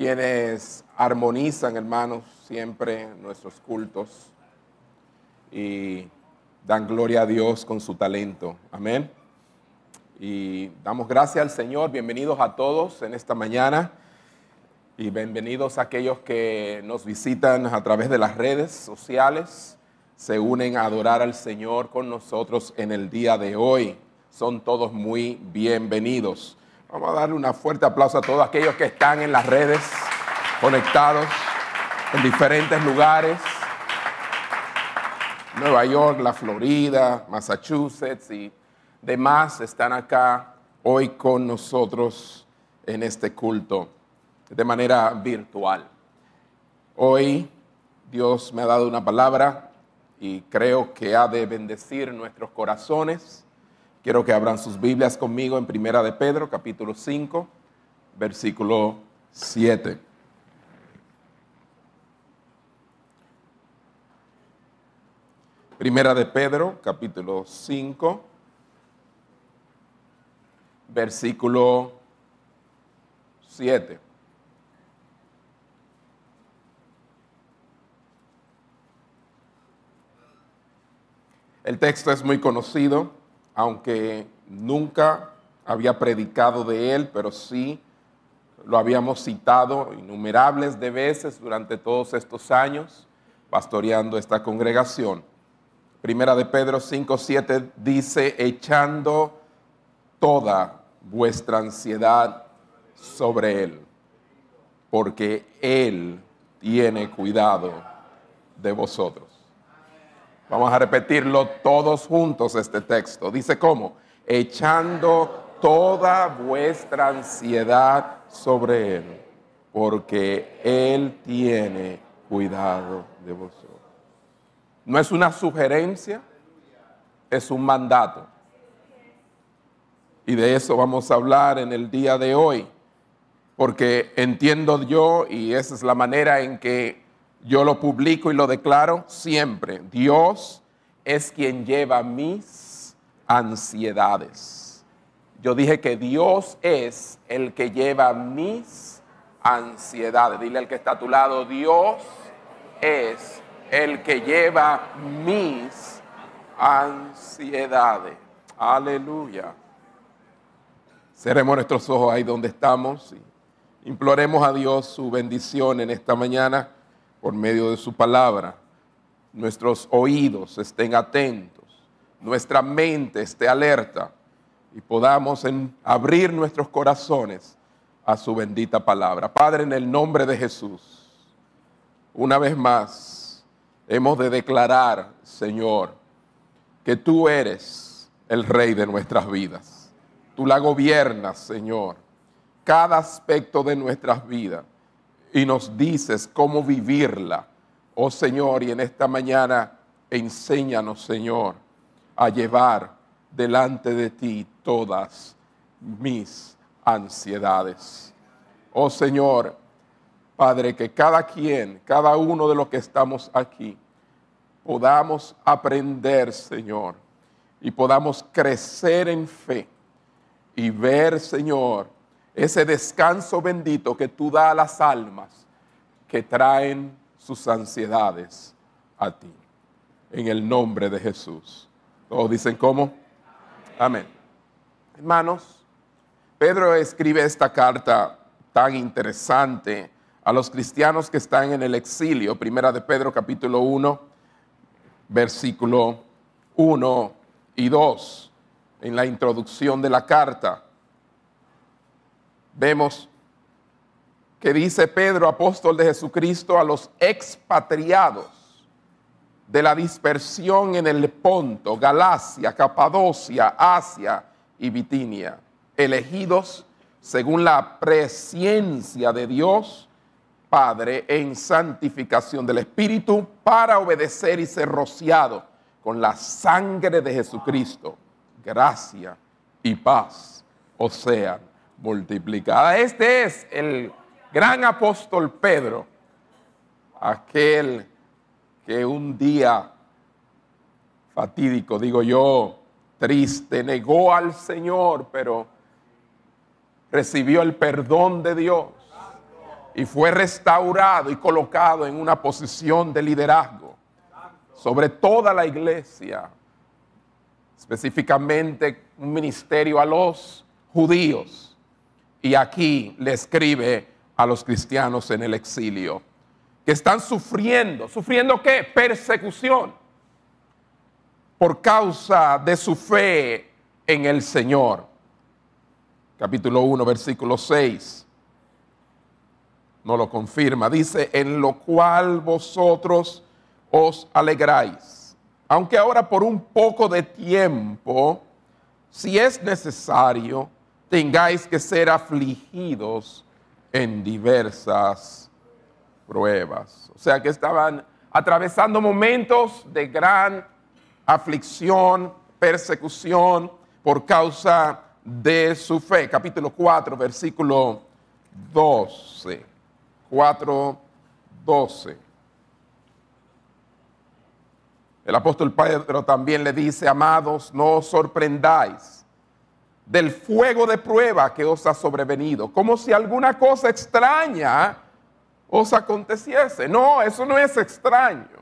quienes armonizan, hermanos, siempre nuestros cultos y dan gloria a Dios con su talento. Amén. Y damos gracias al Señor. Bienvenidos a todos en esta mañana y bienvenidos a aquellos que nos visitan a través de las redes sociales, se unen a adorar al Señor con nosotros en el día de hoy. Son todos muy bienvenidos. Vamos a darle un fuerte aplauso a todos aquellos que están en las redes, conectados en diferentes lugares. Nueva York, la Florida, Massachusetts y demás están acá hoy con nosotros en este culto de manera virtual. Hoy Dios me ha dado una palabra y creo que ha de bendecir nuestros corazones. Quiero que abran sus Biblias conmigo en Primera de Pedro, capítulo 5, versículo 7. Primera de Pedro, capítulo 5, versículo 7. El texto es muy conocido, aunque nunca había predicado de él, pero sí lo habíamos citado innumerables de veces durante todos estos años pastoreando esta congregación. Primera de Pedro 5, 7 dice, echando toda vuestra ansiedad sobre Él, porque Él tiene cuidado de vosotros. Vamos a repetirlo todos juntos este texto. Dice cómo, echando toda vuestra ansiedad sobre Él, porque Él tiene cuidado de vosotros. No es una sugerencia, es un mandato. Y de eso vamos a hablar en el día de hoy, porque entiendo yo, y esa es la manera en que yo lo publico y lo declaro siempre, Dios es quien lleva mis ansiedades. Yo dije que Dios es el que lleva mis ansiedades. Dile al que está a tu lado, Dios es el que lleva mis ansiedades. Aleluya. Cerremos nuestros ojos ahí donde estamos y imploremos a Dios su bendición en esta mañana por medio de su palabra. Nuestros oídos estén atentos, nuestra mente esté alerta y podamos abrir nuestros corazones a su bendita palabra. Padre, en el nombre de Jesús, una vez más, hemos de declarar, Señor, que tú eres el rey de nuestras vidas. Tú la gobiernas, Señor, cada aspecto de nuestras vidas y nos dices cómo vivirla. Oh Señor, y en esta mañana enséñanos, Señor, a llevar delante de ti todas mis ansiedades. Oh Señor, Padre, que cada quien, cada uno de los que estamos aquí, podamos aprender, Señor, y podamos crecer en fe y ver, Señor, ese descanso bendito que tú das a las almas que traen sus ansiedades a ti. En el nombre de Jesús. Todos dicen cómo. Amén. Hermanos, Pedro escribe esta carta tan interesante a los cristianos que están en el exilio, primera de Pedro capítulo 1, versículo 1 y 2, en la introducción de la carta. Vemos que dice Pedro, apóstol de Jesucristo, a los expatriados de la dispersión en el Ponto, Galacia, Capadocia, Asia y Bitinia, elegidos según la presciencia de Dios Padre en santificación del Espíritu para obedecer y ser rociado con la sangre de Jesucristo. Gracia y paz o sean multiplicadas. Este es el gran apóstol Pedro, aquel que un día fatídico, digo yo, triste, negó al Señor, pero recibió el perdón de Dios y fue restaurado y colocado en una posición de liderazgo sobre toda la iglesia, específicamente un ministerio a los judíos. Y aquí le escribe a los cristianos en el exilio, que están sufriendo, sufriendo qué? Persecución por causa de su fe en el Señor. Capítulo 1, versículo 6 no lo confirma. Dice, en lo cual vosotros os alegráis. Aunque ahora por un poco de tiempo, si es necesario, tengáis que ser afligidos en diversas pruebas. O sea que estaban atravesando momentos de gran aflicción, persecución por causa de su fe. Capítulo 4, versículo 12. 4:12. El apóstol Pedro también le dice, amados, no os sorprendáis del fuego de prueba que os ha sobrevenido, como si alguna cosa extraña os aconteciese. No, eso no es extraño.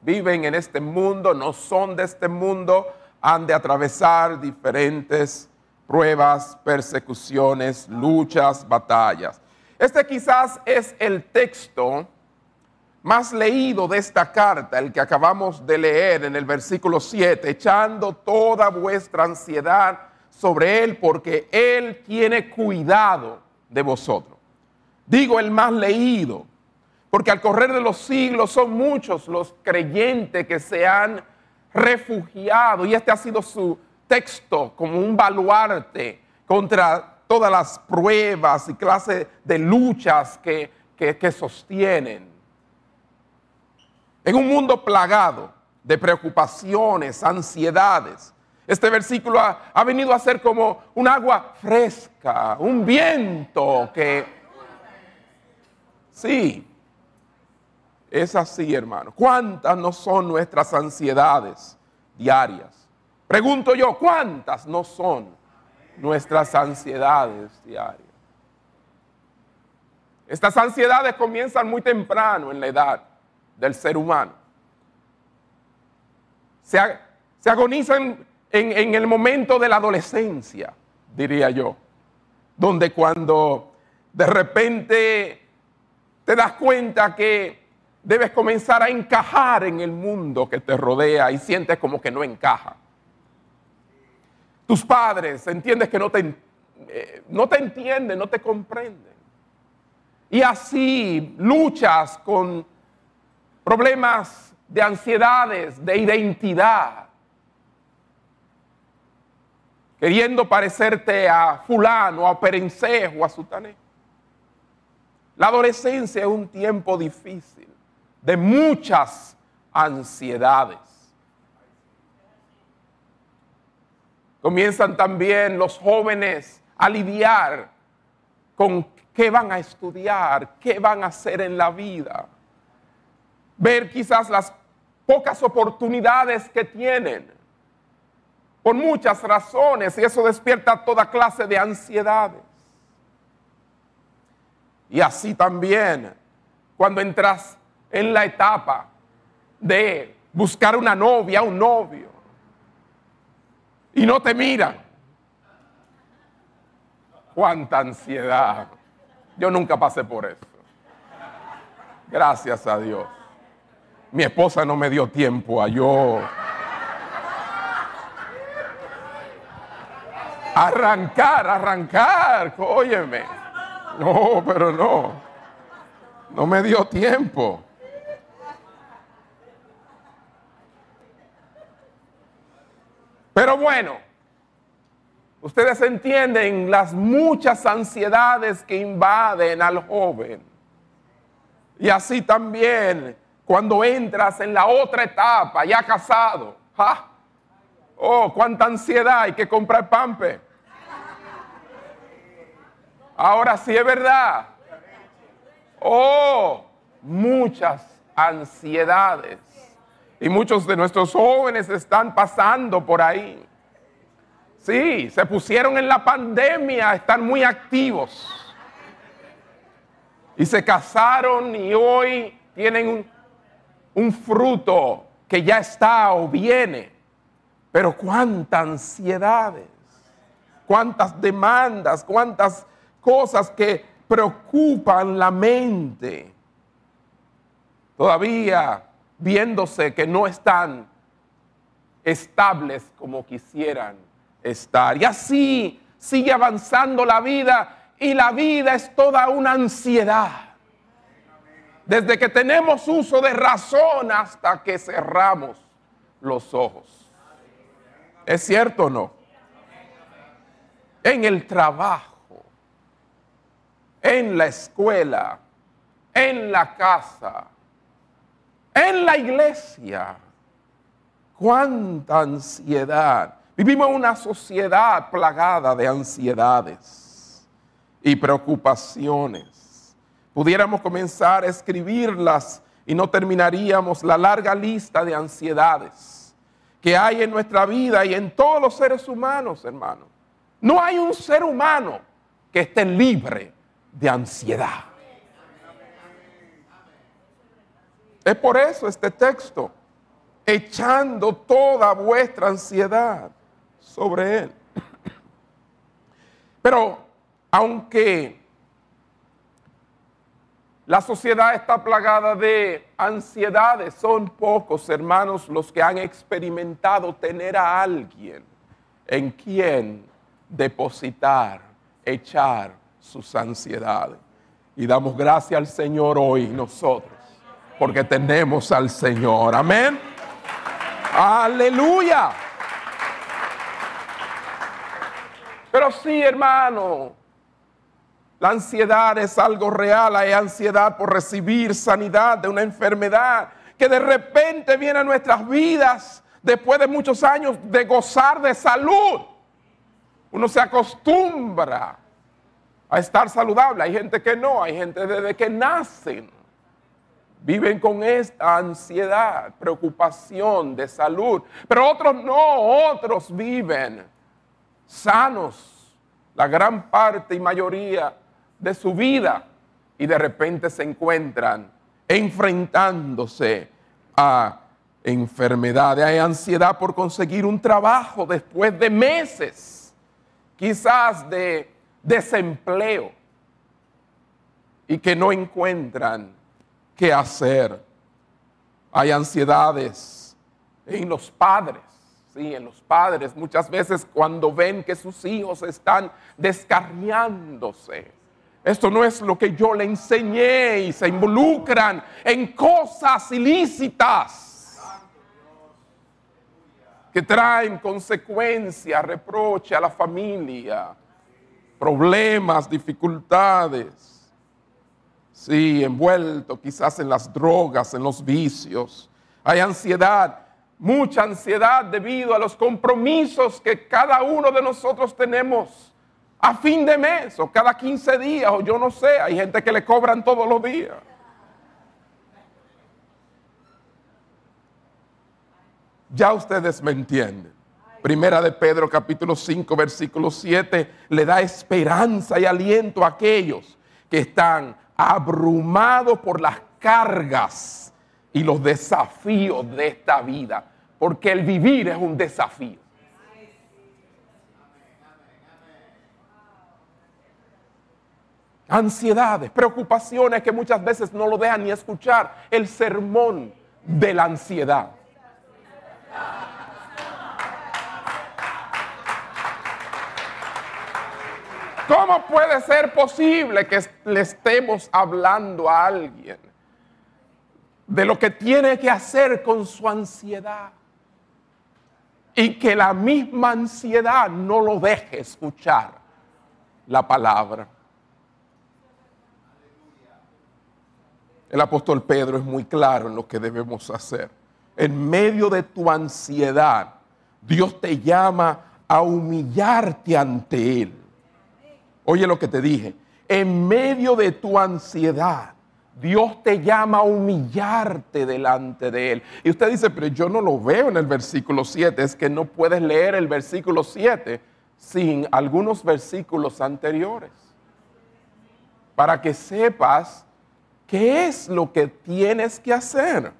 Viven en este mundo, no son de este mundo, han de atravesar diferentes pruebas, persecuciones, luchas, batallas. Este quizás es el texto más leído de esta carta, el que acabamos de leer en el versículo 7, echando toda vuestra ansiedad sobre Él porque Él tiene cuidado de vosotros. Digo el más leído, porque al correr de los siglos son muchos los creyentes que se han refugiado y este ha sido su texto como un baluarte contra todas las pruebas y clases de luchas que, sostienen. En un mundo plagado de preocupaciones, ansiedades, este versículo ha, ha, venido a ser como un agua fresca, un viento que... Sí, es así, hermano. ¿Cuántas no son nuestras ansiedades diarias? Pregunto yo, ¿cuántas no son nuestras ansiedades diarias. Estas ansiedades comienzan muy temprano en la edad del ser humano. Se, agonizan en, el momento de la adolescencia, diría yo, donde cuando de repente te das cuenta que debes comenzar a encajar en el mundo que te rodea y sientes como que no encaja. Tus padres entiendes que no te, eh, no te entienden, no te comprenden. Y así luchas con problemas de ansiedades, de identidad, queriendo parecerte a fulano, a perencejo, a sutané. La adolescencia es un tiempo difícil, de muchas ansiedades. Comienzan también los jóvenes a lidiar con qué van a estudiar, qué van a hacer en la vida. Ver quizás las pocas oportunidades que tienen. Por muchas razones y eso despierta toda clase de ansiedades. Y así también cuando entras en la etapa de buscar una novia, un novio y no te miran. Cuánta ansiedad. Yo nunca pasé por eso. Gracias a Dios. Mi esposa no me dio tiempo a yo arrancar, arrancar, óyeme. No, pero no. No me dio tiempo. Pero bueno, ustedes entienden las muchas ansiedades que invaden al joven. Y así también cuando entras en la otra etapa, ya casado. Oh, cuánta ansiedad hay que comprar pampe. Ahora sí es verdad. Oh, muchas ansiedades. Y muchos de nuestros jóvenes están pasando por ahí. Sí, se pusieron en la pandemia, están muy activos. y se casaron y hoy tienen un, un fruto que ya está o viene. Pero cuántas ansiedades, cuántas demandas, cuántas cosas que preocupan la mente. Todavía viéndose que no están estables como quisieran estar. Y así sigue avanzando la vida y la vida es toda una ansiedad. Desde que tenemos uso de razón hasta que cerramos los ojos. ¿Es cierto o no? En el trabajo, en la escuela, en la casa, en la iglesia. Cuánta ansiedad. Vivimos una sociedad plagada de ansiedades y preocupaciones. Pudiéramos comenzar a escribirlas y no terminaríamos la larga lista de ansiedades que hay en nuestra vida y en todos los seres humanos, hermano. No hay un ser humano que esté libre de ansiedad. Es por eso este texto, echando toda vuestra ansiedad sobre Él. Pero aunque la sociedad está plagada de ansiedades, son pocos hermanos los que han experimentado tener a alguien en quien depositar, echar sus ansiedades. Y damos gracias al Señor hoy nosotros, porque tenemos al Señor. Amén. Aleluya. Pero sí, hermano, la ansiedad es algo real. Hay ansiedad por recibir sanidad de una enfermedad que de repente viene a nuestras vidas después de muchos años de gozar de salud. Uno se acostumbra a estar saludable. Hay gente que no, hay gente desde que nacen. Viven con esta ansiedad, preocupación de salud. Pero otros no, otros viven sanos la gran parte y mayoría de su vida y de repente se encuentran enfrentándose a enfermedades, hay ansiedad por conseguir un trabajo después de meses, quizás de desempleo y que no encuentran qué hacer. Hay ansiedades en los padres Sí, en los padres muchas veces cuando ven que sus hijos están descarriándose. Esto no es lo que yo le enseñé y se involucran en cosas ilícitas que traen consecuencias, reproche a la familia, problemas, dificultades. Sí, envuelto quizás en las drogas, en los vicios. Hay ansiedad mucha ansiedad debido a los compromisos que cada uno de nosotros tenemos a fin de mes o cada 15 días o yo no sé, hay gente que le cobran todos los días. Ya ustedes me entienden. Primera de Pedro capítulo 5 versículo 7 le da esperanza y aliento a aquellos que están abrumados por las cargas y los desafíos de esta vida, porque el vivir es un desafío. Ansiedades, preocupaciones que muchas veces no lo dejan ni escuchar. El sermón de la ansiedad. ¿Cómo puede ser posible que le estemos hablando a alguien de lo que tiene que hacer con su ansiedad. Y que la misma ansiedad no lo deje escuchar la palabra. El apóstol Pedro es muy claro en lo que debemos hacer. En medio de tu ansiedad, Dios te llama a humillarte ante Él. Oye lo que te dije. En medio de tu ansiedad, Dios te llama a humillarte delante de Él. Y usted dice, pero yo no lo veo en el versículo 7. Es que no puedes leer el versículo 7 sin algunos versículos anteriores. Para que sepas ¿Qué es lo que tienes que hacer?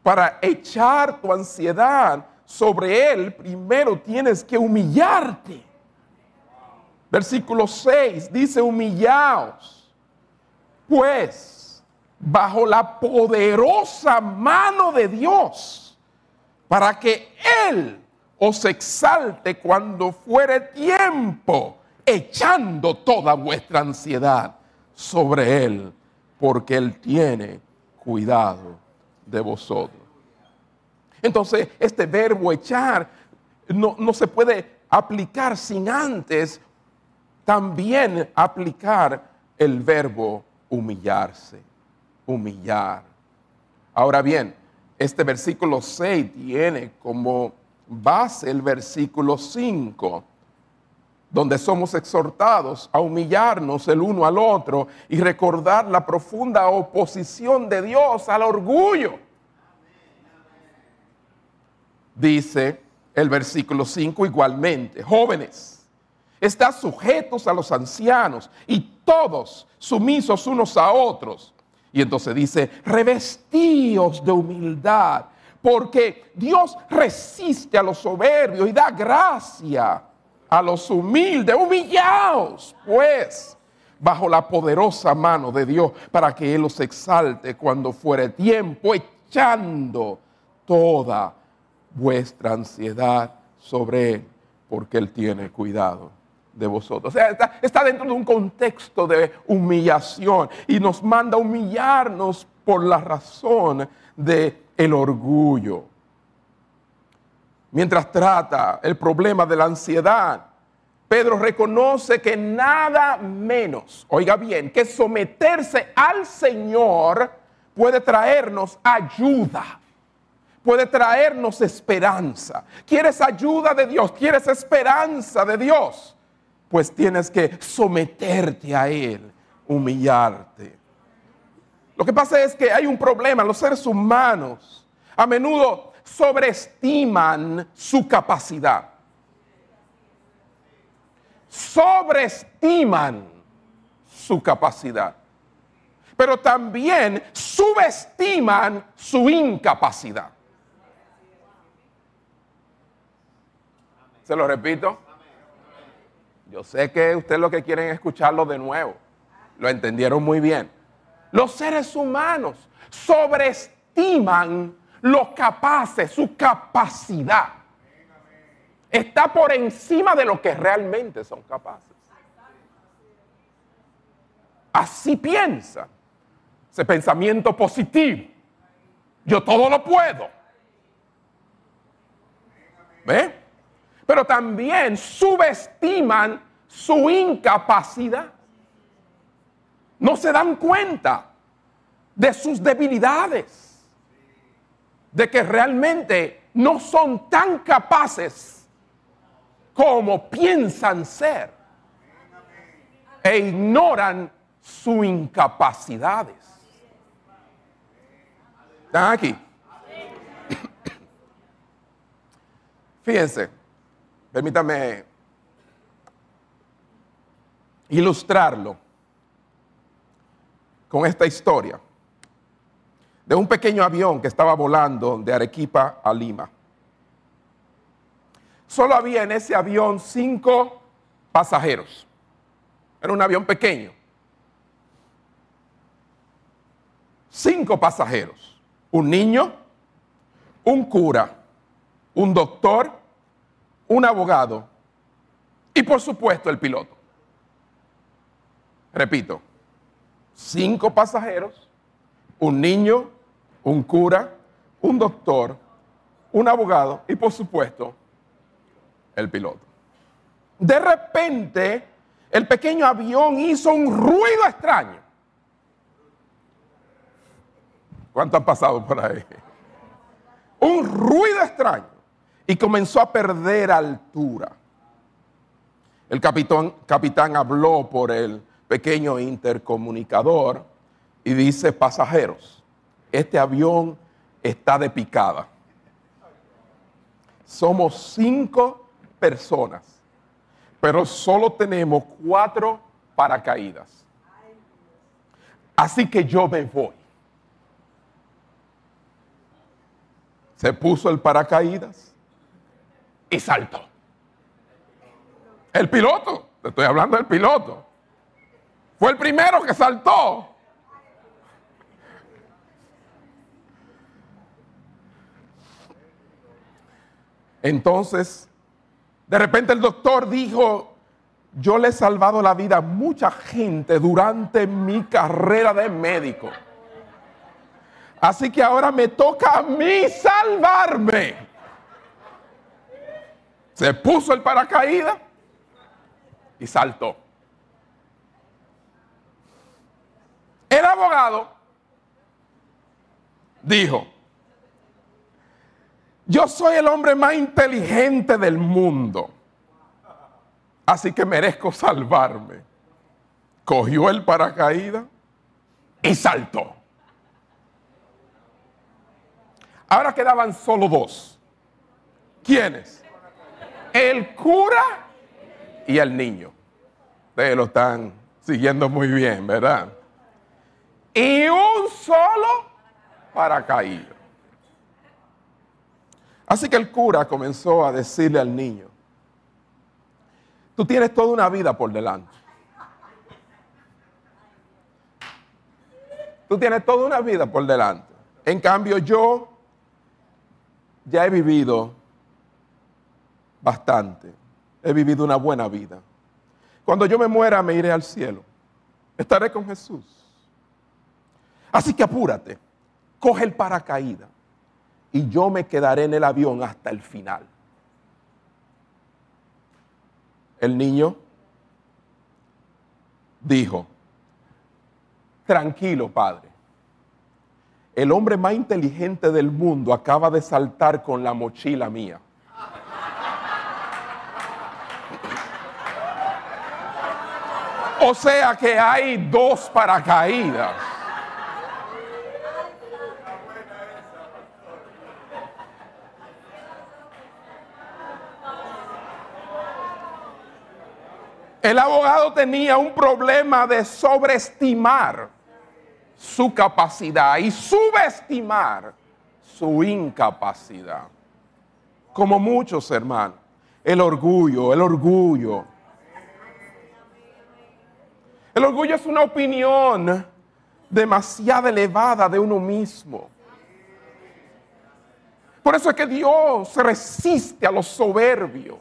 Para echar tu ansiedad sobre Él, primero tienes que humillarte. Versículo 6 dice, humillaos, pues, bajo la poderosa mano de Dios, para que Él os exalte cuando fuere tiempo, echando toda vuestra ansiedad sobre Él, porque Él tiene cuidado de vosotros. Entonces, este verbo echar no, no se puede aplicar sin antes también aplicar el verbo humillarse, humillar. Ahora bien, este versículo 6 tiene como base el versículo 5, donde somos exhortados a humillarnos el uno al otro y recordar la profunda oposición de Dios al orgullo. Dice el versículo 5 igualmente, jóvenes, están sujetos a los ancianos y todos sumisos unos a otros. Y entonces dice, revestíos de humildad, porque Dios resiste a los soberbios y da gracia a los humildes. Humillaos, pues, bajo la poderosa mano de Dios, para que Él los exalte cuando fuere tiempo, echando toda vuestra ansiedad sobre Él, porque Él tiene cuidado de vosotros. O sea, está, dentro de un contexto de humillación y nos manda a humillarnos por la razón de el orgullo. Mientras trata el problema de la ansiedad, Pedro reconoce que nada menos, oiga bien, que someterse al Señor puede traernos ayuda puede traernos esperanza. ¿Quieres ayuda de Dios? ¿Quieres esperanza de Dios? Pues tienes que someterte a Él, humillarte. Lo que pasa es que hay un problema. Los seres humanos a menudo sobreestiman su capacidad. Sobreestiman su capacidad. Pero también subestiman su incapacidad. Se lo repito. Yo sé que ustedes lo que quieren es escucharlo de nuevo. Lo entendieron muy bien. Los seres humanos sobreestiman los capaces, su capacidad. Está por encima de lo que realmente son capaces. Así piensa. Ese pensamiento positivo. Yo todo lo puedo. ¿Ve? Pero también subestiman su incapacidad. No se dan cuenta de sus debilidades, de que realmente no son tan capaces como piensan ser e ignoran sus incapacidades. ¿Están aquí? Fíjense. Permítame ilustrarlo con esta historia de un pequeño avión que estaba volando de Arequipa a Lima. Solo había en ese avión cinco pasajeros. Era un avión pequeño. Cinco pasajeros. Un niño, un cura, un doctor un abogado y por supuesto el piloto. Repito, cinco pasajeros, un niño, un cura, un doctor, un abogado y por supuesto el piloto. De repente, el pequeño avión hizo un ruido extraño. ¿Cuánto han pasado por ahí? Un ruido extraño y comenzó a perder altura. El capitán, capitán habló por el pequeño intercomunicador y dice, pasajeros, este avión está de picada. Somos cinco personas, pero solo tenemos cuatro paracaídas. Así que yo me voy. Se puso el paracaídas y saltó. El piloto, te estoy hablando del piloto. Fue el primero que saltó. Entonces, de repente el doctor dijo, yo le he salvado la vida a mucha gente durante mi carrera de médico. Así que ahora me toca a mí salvarme. Se puso el paracaídas y saltó. El abogado dijo, yo soy el hombre más inteligente del mundo, así que merezco salvarme. Cogió el paracaídas y saltó. Ahora quedaban solo dos. ¿Quiénes? El cura y el niño. Ustedes lo están siguiendo muy bien, ¿verdad? Y un solo paracaídas. Así que el cura comenzó a decirle al niño, tú tienes toda una vida por delante. Tú tienes toda una vida por delante. En cambio yo ya he vivido bastante. He vivido una buena vida. Cuando yo me muera me iré al cielo. Estaré con Jesús. Así que apúrate. Coge el paracaídas y yo me quedaré en el avión hasta el final. El niño dijo, tranquilo padre, el hombre más inteligente del mundo acaba de saltar con la mochila mía. O sea que hay dos paracaídas. El abogado tenía un problema de sobreestimar su capacidad y subestimar su incapacidad. Como muchos hermanos, el orgullo, el orgullo. El orgullo es una opinión demasiado elevada de uno mismo. Por eso es que Dios resiste a los soberbios.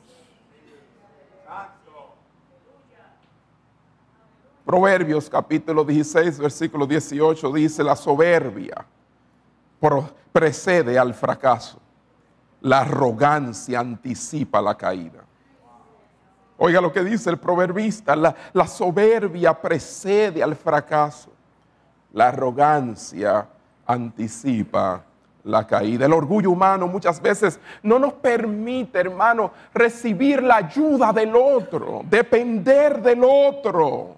Proverbios capítulo 16, versículo 18 dice, la soberbia precede al fracaso, la arrogancia anticipa la caída. Oiga lo que dice el proverbista, la, soberbia precede al fracaso, la arrogancia anticipa la caída. El orgullo humano muchas veces no nos permite, hermano, recibir la ayuda del otro, depender del otro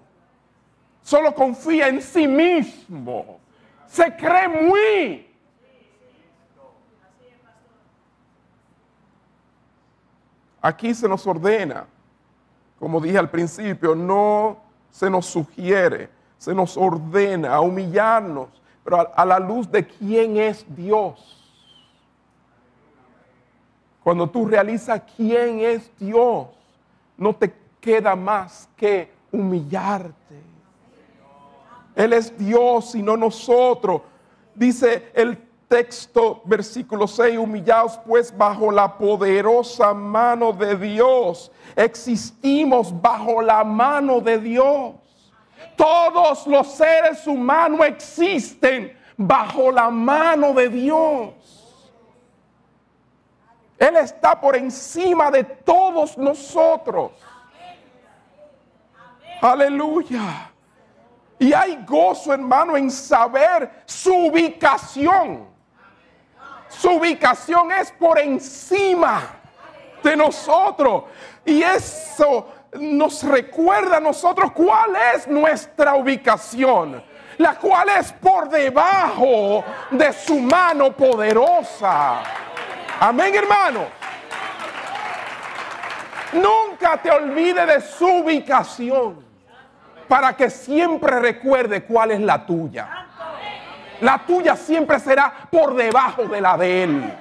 solo confía en sí mismo, se cree muy. Aquí se nos ordena, como dije al principio, no se nos sugiere, se nos ordena a humillarnos, pero a, la luz de quién es Dios. Cuando tú realizas quién es Dios, no te queda más que humillarte. Él es Dios y no nosotros. Dice el texto, versículo 6, humillados pues bajo la poderosa mano de Dios. Existimos bajo la mano de Dios. Todos los seres humanos existen bajo la mano de Dios. Él está por encima de todos nosotros. Aleluya. Y hay gozo, hermano, en saber su ubicación. Su ubicación es por encima de nosotros. Y eso nos recuerda a nosotros cuál es nuestra ubicación. La cual es por debajo de su mano poderosa. Amén, hermano. Nunca te olvides de su ubicación. para que siempre recuerde cuál es la tuya. La tuya siempre será por debajo de la de Él.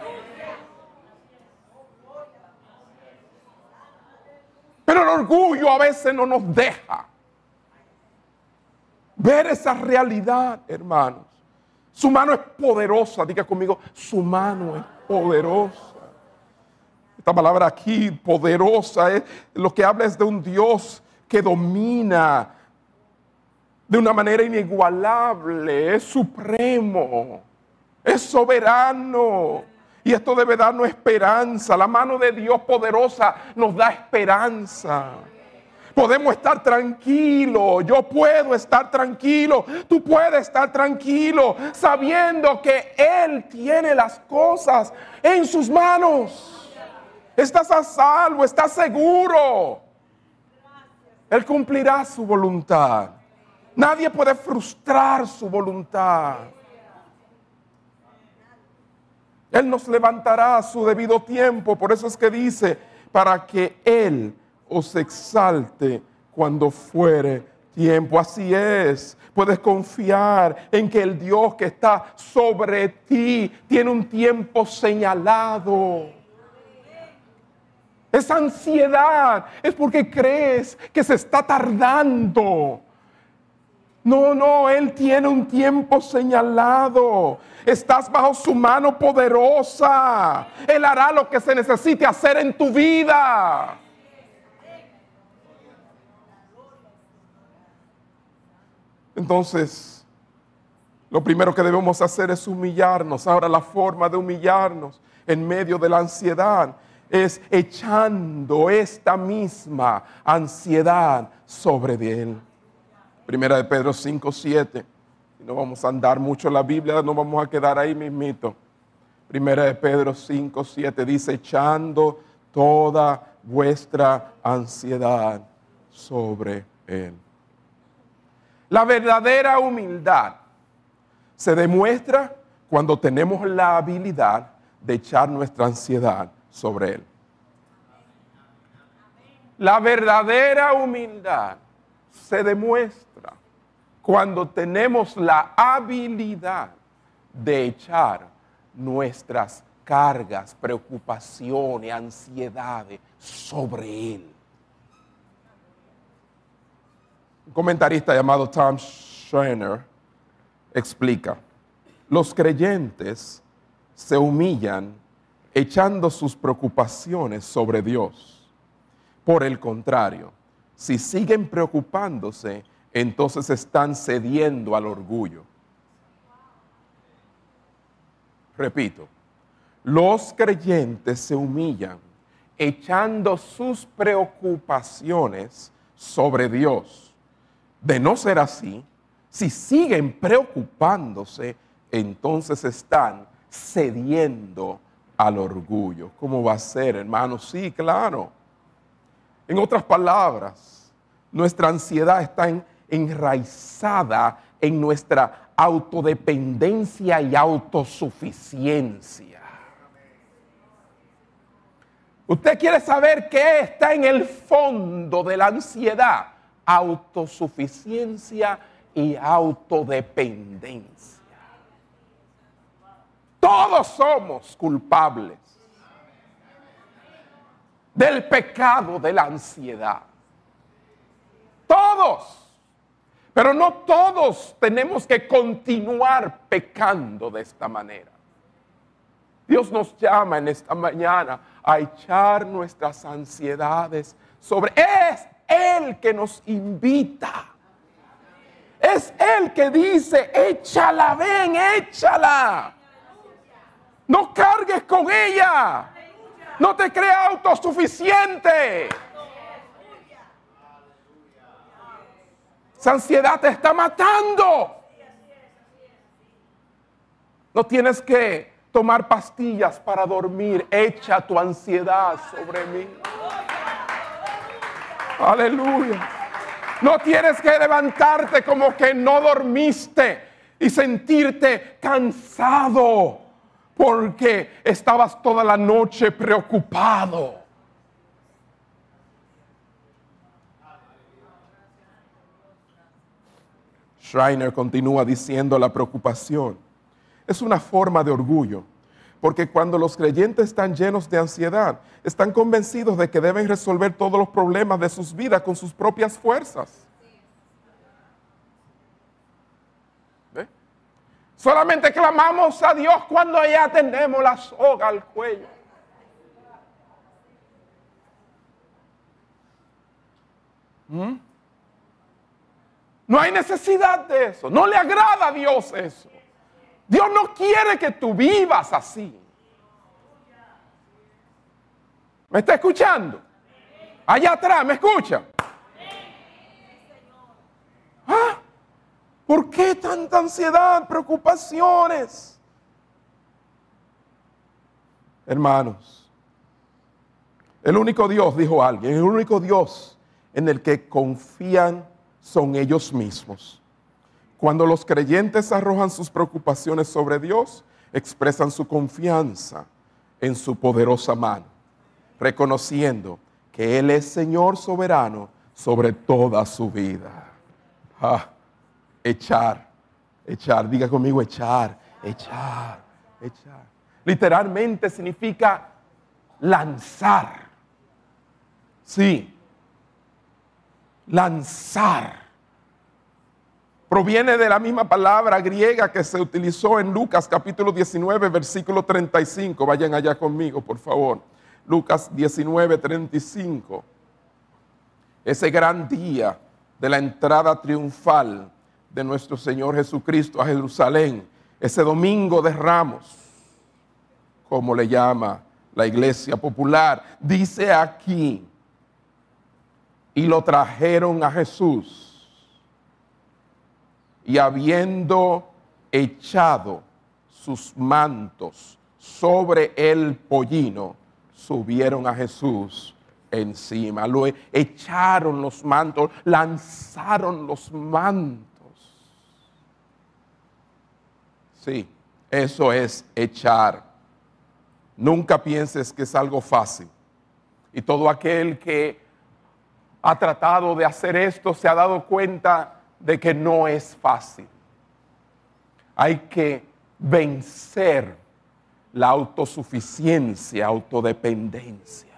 Pero el orgullo a veces no nos deja ver esa realidad, hermanos. Su mano es poderosa, diga conmigo, su mano es poderosa. Esta palabra aquí, poderosa, es, lo que habla es de un Dios que domina de una manera inigualable, es supremo, es soberano. Y esto debe darnos esperanza. La mano de Dios poderosa nos da esperanza. Podemos estar tranquilos. Yo puedo estar tranquilo. Tú puedes estar tranquilo sabiendo que Él tiene las cosas en sus manos. Estás a salvo, estás seguro. Él cumplirá su voluntad. Nadie puede frustrar su voluntad. Él nos levantará a su debido tiempo. Por eso es que dice, para que Él os exalte cuando fuere tiempo. Así es. Puedes confiar en que el Dios que está sobre ti tiene un tiempo señalado. Esa ansiedad es porque crees que se está tardando. No, no, Él tiene un tiempo señalado. Estás bajo su mano poderosa. Él hará lo que se necesite hacer en tu vida. Entonces, lo primero que debemos hacer es humillarnos. Ahora la forma de humillarnos en medio de la ansiedad es echando esta misma ansiedad sobre de Él. Primera de Pedro 5, 7. No vamos a andar mucho en la Biblia, no vamos a quedar ahí mismito. Primera de Pedro 5, 7 dice, echando toda vuestra ansiedad sobre Él. La verdadera humildad se demuestra cuando tenemos la habilidad de echar nuestra ansiedad sobre Él. La verdadera humildad se demuestra cuando tenemos la habilidad de echar nuestras cargas, preocupaciones, ansiedades sobre Él. Un comentarista llamado Tom Schreiner explica, los creyentes se humillan echando sus preocupaciones sobre Dios. Por el contrario, si siguen preocupándose, entonces están cediendo al orgullo. Repito, los creyentes se humillan echando sus preocupaciones sobre Dios. De no ser así, si siguen preocupándose, entonces están cediendo al orgullo. ¿Cómo va a ser, hermano? Sí, claro. En otras palabras, nuestra ansiedad está enraizada en nuestra autodependencia y autosuficiencia. Usted quiere saber qué está en el fondo de la ansiedad. Autosuficiencia y autodependencia. Todos somos culpables del pecado de la ansiedad. Todos. Pero no todos tenemos que continuar pecando de esta manera. Dios nos llama en esta mañana a echar nuestras ansiedades sobre... Es Él que nos invita. Es Él que dice, échala, ven, échala. No cargues con ella. No te creas autosuficiente. Esa ansiedad te está matando. No tienes que tomar pastillas para dormir. Echa tu ansiedad sobre mí. Aleluya. No tienes que levantarte como que no dormiste y sentirte cansado porque estabas toda la noche preocupado. Schreiner continúa diciendo la preocupación es una forma de orgullo, porque cuando los creyentes están llenos de ansiedad, están convencidos de que deben resolver todos los problemas de sus vidas con sus propias fuerzas. Solamente clamamos a Dios cuando ya tenemos la soga al cuello. ¿Mm? No hay necesidad de eso. No le agrada a Dios eso. Dios no quiere que tú vivas así. ¿Me está escuchando? Allá atrás, ¿me escucha? ¿Ah? ¿Por qué tanta ansiedad, preocupaciones? Hermanos, el único Dios, dijo alguien, el único Dios en el que confían son ellos mismos. Cuando los creyentes arrojan sus preocupaciones sobre Dios, expresan su confianza en su poderosa mano, reconociendo que Él es Señor soberano sobre toda su vida. Ah, echar, echar, diga conmigo echar, echar, echar. Literalmente significa lanzar. Sí, lanzar proviene de la misma palabra griega que se utilizó en Lucas capítulo 19, versículo 35. Vayan allá conmigo, por favor. Lucas 19, 35. Ese gran día de la entrada triunfal de nuestro Señor Jesucristo a Jerusalén. Ese domingo de ramos, como le llama la iglesia popular. Dice aquí, y lo trajeron a Jesús y habiendo echado sus mantos sobre el pollino, subieron a Jesús encima. Lo echaron los mantos, lanzaron los mantos. Sí, eso es echar. Nunca pienses que es algo fácil. Y todo aquel que ha tratado de hacer esto se ha dado cuenta de que no es fácil. Hay que vencer la autosuficiencia, autodependencia,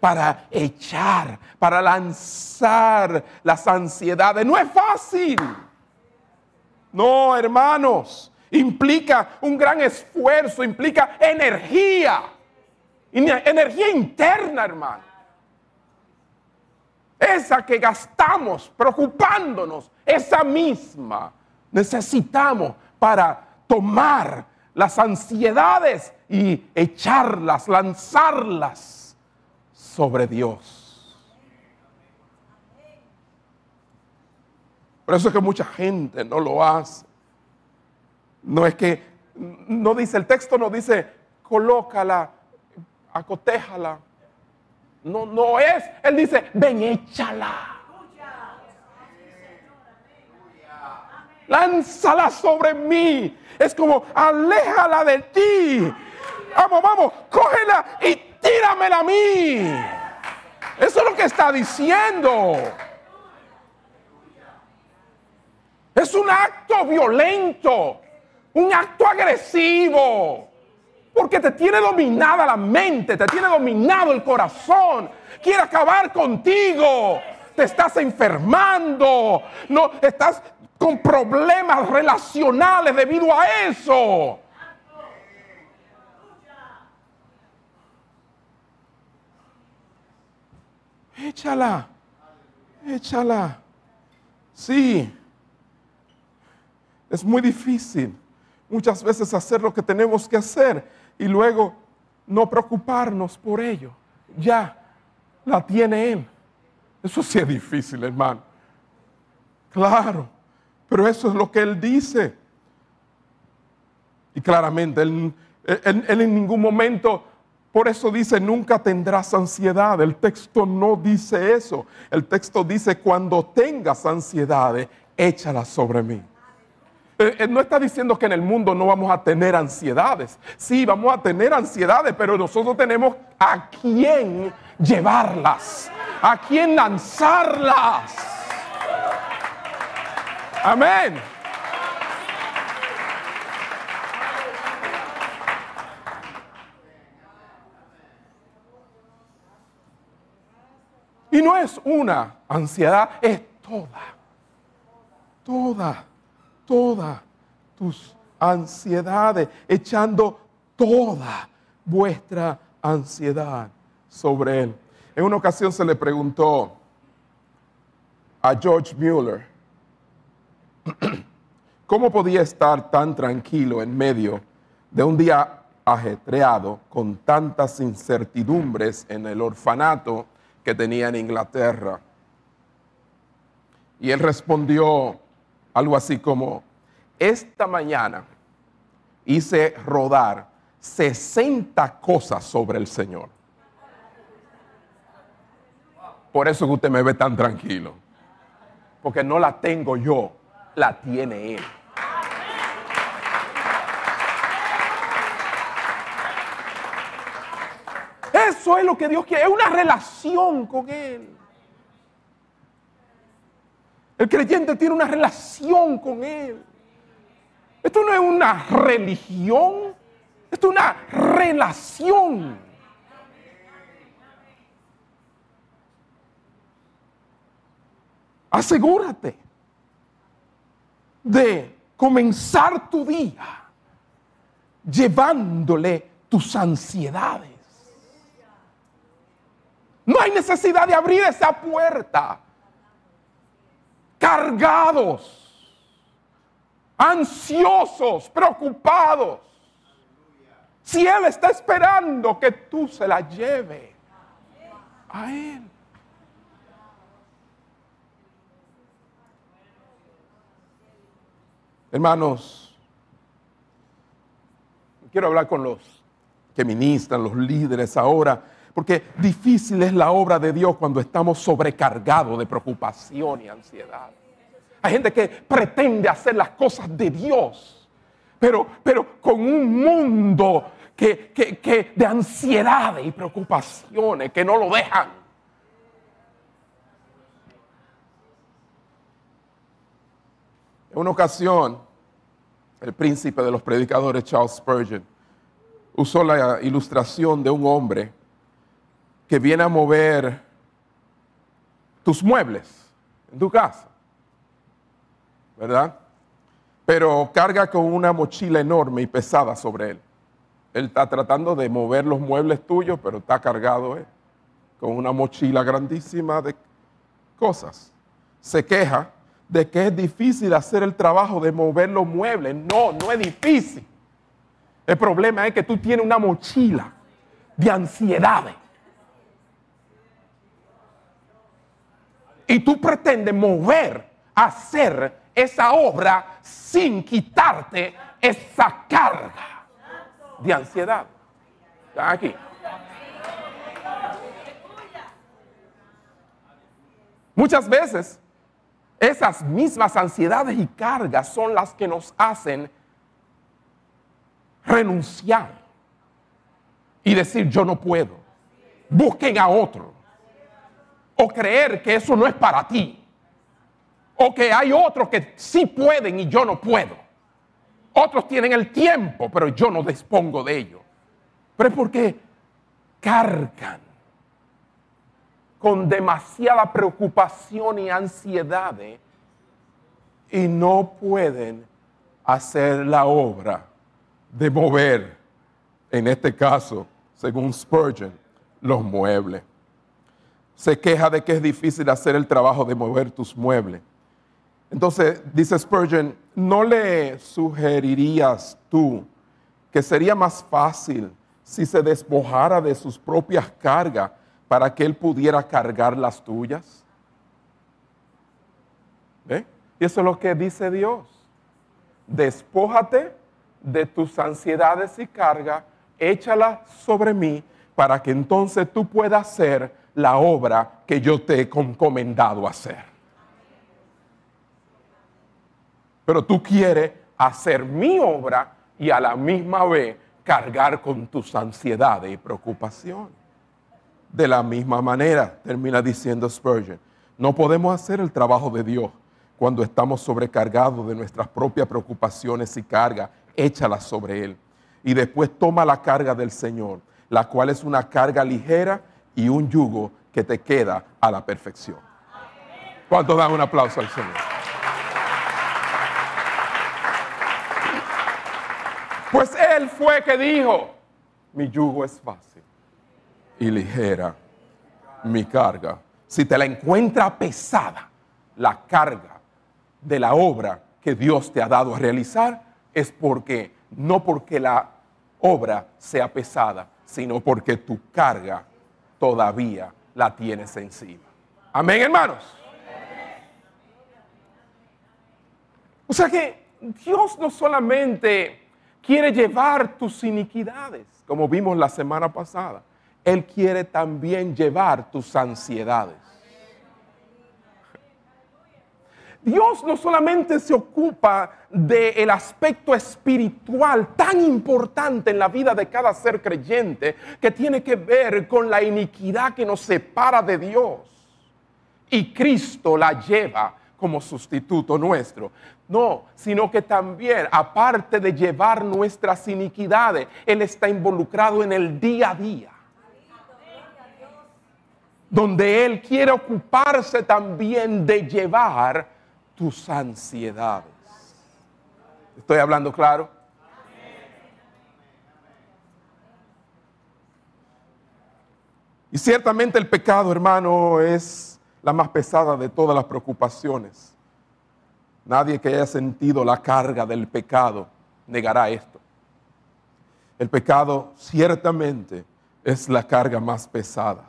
para echar, para lanzar las ansiedades. No es fácil. No, hermanos, implica un gran esfuerzo, implica energía, energía interna, hermano esa que gastamos preocupándonos, esa misma necesitamos para tomar las ansiedades y echarlas, lanzarlas sobre Dios. Por eso es que mucha gente no lo hace. No es que, no dice, el texto no dice, colócala, acotéjala, no, no es. Él dice, ven, échala. Lánzala sobre mí. Es como, aléjala de ti. Vamos, vamos, cógela y tíramela a mí. Eso es lo que está diciendo. Es un acto violento, un acto agresivo. Porque te tiene dominada la mente, te tiene dominado el corazón. Quiere acabar contigo. Te estás enfermando. No, estás con problemas relacionales debido a eso. Échala. Échala. Sí. Es muy difícil muchas veces hacer lo que tenemos que hacer y luego no preocuparnos por ello. Ya la tiene Él. Eso sí es difícil, hermano. Claro, pero eso es lo que Él dice. Y claramente, Él, en ningún momento, por eso dice, nunca tendrás ansiedad. El texto no dice eso. El texto dice, cuando tengas ansiedades, échala sobre mí. Eh, eh, no está diciendo que en el mundo no vamos a tener ansiedades. Sí, vamos a tener ansiedades, pero nosotros tenemos a quién llevarlas, a quién lanzarlas. Amén. Y no es una ansiedad, es toda, toda, toda tus ansiedades, echando toda vuestra ansiedad sobre él. En una ocasión se le preguntó a George Mueller cómo podía estar tan tranquilo en medio de un día ajetreado con tantas incertidumbres en el orfanato que tenía en Inglaterra. Y él respondió algo así como, esta mañana hice rodar 60 cosas sobre el Señor. Por eso que usted me ve tan tranquilo. Porque no la tengo yo, la tiene Él. Eso es lo que Dios quiere, es una relación con Él. El creyente tiene una relación con Él. Esto no es una religión, esto es una relación. Asegúrate de comenzar tu día llevándole tus ansiedades. No hay necesidad de abrir esa puerta cargados, ansiosos, preocupados. Si Él está esperando que tú se la lleve a Él. Hermanos, quiero hablar con los que ministran, los líderes ahora, porque difícil es la obra de Dios cuando estamos sobrecargados de preocupación y ansiedad. Hay gente que pretende hacer las cosas de Dios, pero, pero con un mundo que, que de ansiedades y preocupaciones que no lo dejan. En una ocasión, el príncipe de los predicadores, Charles Spurgeon, usó la ilustración de un hombre que viene a mover tus muebles en tu casa, ¿verdad? Pero carga con una mochila enorme y pesada sobre él. Él está tratando de mover los muebles tuyos, pero está cargado ¿eh? con una mochila grandísima de cosas. Se queja de que es difícil hacer el trabajo de mover los muebles. No, no es difícil. El problema es que tú tienes una mochila de ansiedades. Y tú pretendes mover, hacer esa obra sin quitarte esa carga de ansiedad. ¿Están aquí? Muchas veces esas mismas ansiedades y cargas son las que nos hacen renunciar y decir yo no puedo. Busquen a otro o creer que eso no es para ti, o que hay otros que sí pueden y yo no puedo. Otros tienen el tiempo, pero yo no dispongo de ello. Pero es porque cargan con demasiada preocupación y ansiedad ¿eh? y no pueden hacer la obra de mover, en este caso, según Spurgeon, los muebles se queja de que es difícil hacer el trabajo de mover tus muebles. Entonces, dice Spurgeon, ¿no le sugerirías tú que sería más fácil si se despojara de sus propias cargas para que él pudiera cargar las tuyas? ¿Ve? Y eso es lo que dice Dios. Despójate de tus ansiedades y cargas, échalas sobre mí para que entonces tú puedas ser la obra que yo te he encomendado hacer. Pero tú quieres hacer mi obra y a la misma vez cargar con tus ansiedades y preocupaciones. De la misma manera, termina diciendo Spurgeon, no podemos hacer el trabajo de Dios cuando estamos sobrecargados de nuestras propias preocupaciones y cargas, échalas sobre Él. Y después toma la carga del Señor, la cual es una carga ligera y un yugo que te queda a la perfección. ¿Cuántos dan un aplauso al Señor? Pues Él fue que dijo, mi yugo es fácil y ligera mi carga. Si te la encuentra pesada, la carga de la obra que Dios te ha dado a realizar, es porque, no porque la obra sea pesada, sino porque tu carga todavía la tienes encima. Amén, hermanos. O sea que Dios no solamente quiere llevar tus iniquidades, como vimos la semana pasada, Él quiere también llevar tus ansiedades. Dios no solamente se ocupa del aspecto espiritual tan importante en la vida de cada ser creyente que tiene que ver con la iniquidad que nos separa de Dios. Y Cristo la lleva como sustituto nuestro. No, sino que también, aparte de llevar nuestras iniquidades, Él está involucrado en el día a día. Donde Él quiere ocuparse también de llevar tus ansiedades. ¿Estoy hablando claro? Y ciertamente el pecado, hermano, es la más pesada de todas las preocupaciones. Nadie que haya sentido la carga del pecado negará esto. El pecado ciertamente es la carga más pesada.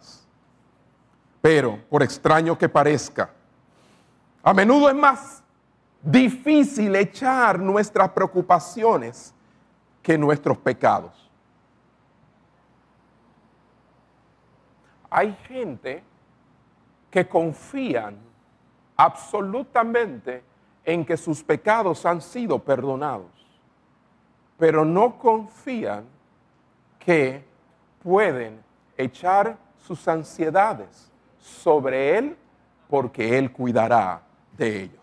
Pero, por extraño que parezca, a menudo es más difícil echar nuestras preocupaciones que nuestros pecados. Hay gente que confían absolutamente en que sus pecados han sido perdonados, pero no confían que pueden echar sus ansiedades sobre Él porque Él cuidará de ellos.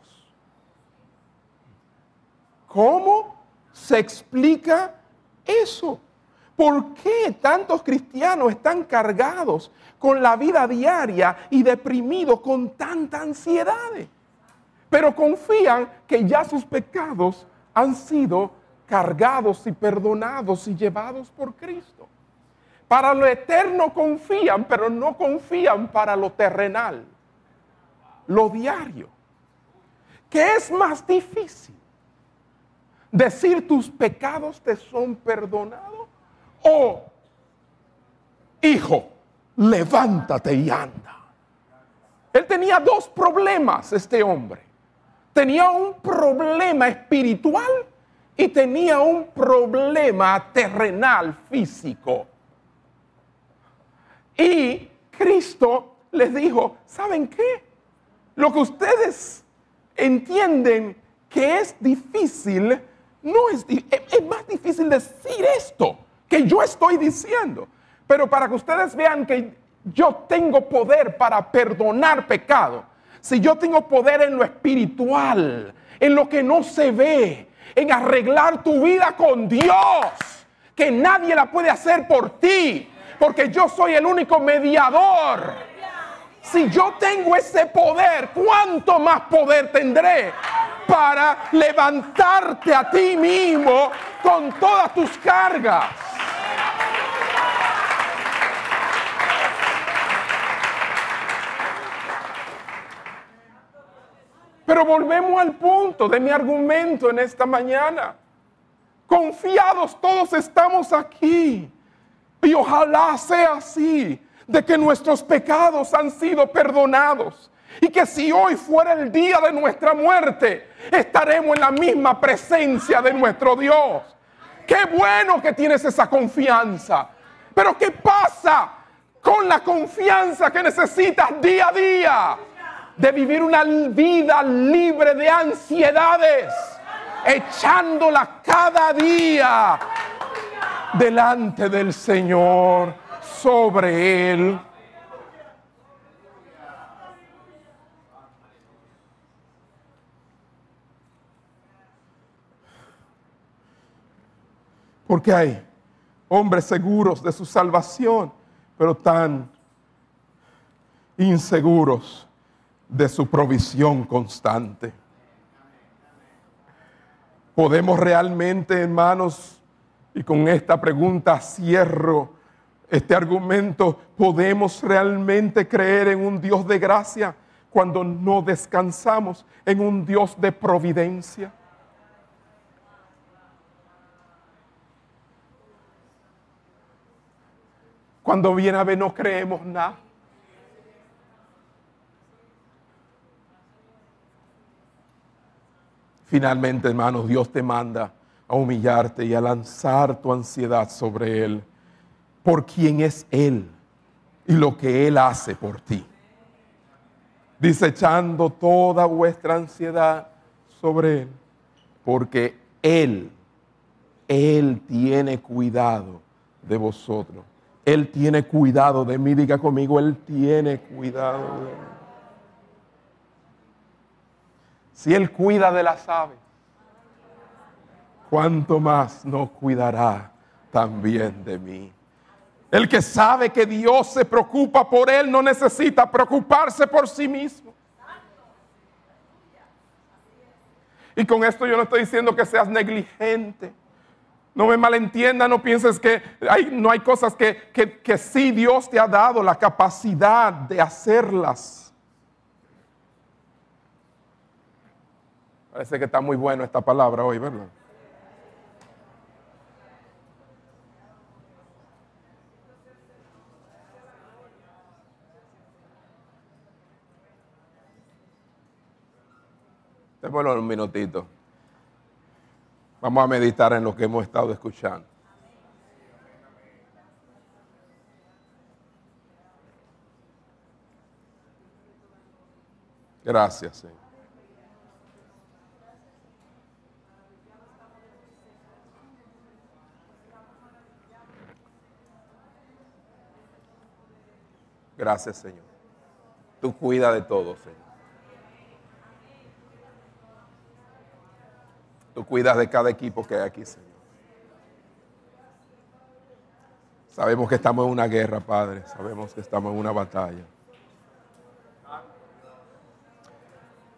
¿Cómo se explica eso? ¿Por qué tantos cristianos están cargados con la vida diaria y deprimidos con tanta ansiedad? Pero confían que ya sus pecados han sido cargados y perdonados y llevados por Cristo. Para lo eterno confían, pero no confían para lo terrenal, lo diario. ¿Qué es más difícil? ¿Decir tus pecados te son perdonados? ¿O, hijo, levántate y anda? Él tenía dos problemas, este hombre. Tenía un problema espiritual y tenía un problema terrenal, físico. Y Cristo les dijo, ¿saben qué? Lo que ustedes entienden que es difícil, no es, es más difícil decir esto que yo estoy diciendo. Pero para que ustedes vean que yo tengo poder para perdonar pecado, si yo tengo poder en lo espiritual, en lo que no se ve, en arreglar tu vida con Dios, que nadie la puede hacer por ti, porque yo soy el único mediador si yo tengo ese poder, ¿cuánto más poder tendré para levantarte a ti mismo con todas tus cargas? Pero volvemos al punto de mi argumento en esta mañana. Confiados todos estamos aquí. Y ojalá sea así de que nuestros pecados han sido perdonados. Y que si hoy fuera el día de nuestra muerte, estaremos en la misma presencia de nuestro Dios. Qué bueno que tienes esa confianza. Pero ¿qué pasa con la confianza que necesitas día a día? De vivir una vida libre de ansiedades, echándola cada día delante del Señor sobre él. Porque hay hombres seguros de su salvación, pero tan inseguros de su provisión constante. ¿Podemos realmente, hermanos, y con esta pregunta cierro, este argumento, ¿podemos realmente creer en un Dios de gracia cuando no descansamos en un Dios de providencia? Cuando viene a ver no creemos nada. Finalmente, hermanos, Dios te manda a humillarte y a lanzar tu ansiedad sobre Él, por quien es Él y lo que Él hace por ti. Desechando toda vuestra ansiedad sobre Él, porque Él, Él tiene cuidado de vosotros. Él tiene cuidado de mí, diga conmigo, Él tiene cuidado de mí. Si Él cuida de las aves, ¿cuánto más no cuidará también de mí? El que sabe que Dios se preocupa por él no necesita preocuparse por sí mismo. Y con esto yo no estoy diciendo que seas negligente. No me malentienda, no pienses que no hay cosas que, que, que sí Dios te ha dado la capacidad de hacerlas. Parece que está muy bueno esta palabra hoy, ¿verdad? Démoslo un minutito. Vamos a meditar en lo que hemos estado escuchando. Gracias, Señor. Gracias, Señor. Tú cuida de todo, Señor. Tú cuidas de cada equipo que hay aquí, Señor. Sabemos que estamos en una guerra, Padre. Sabemos que estamos en una batalla.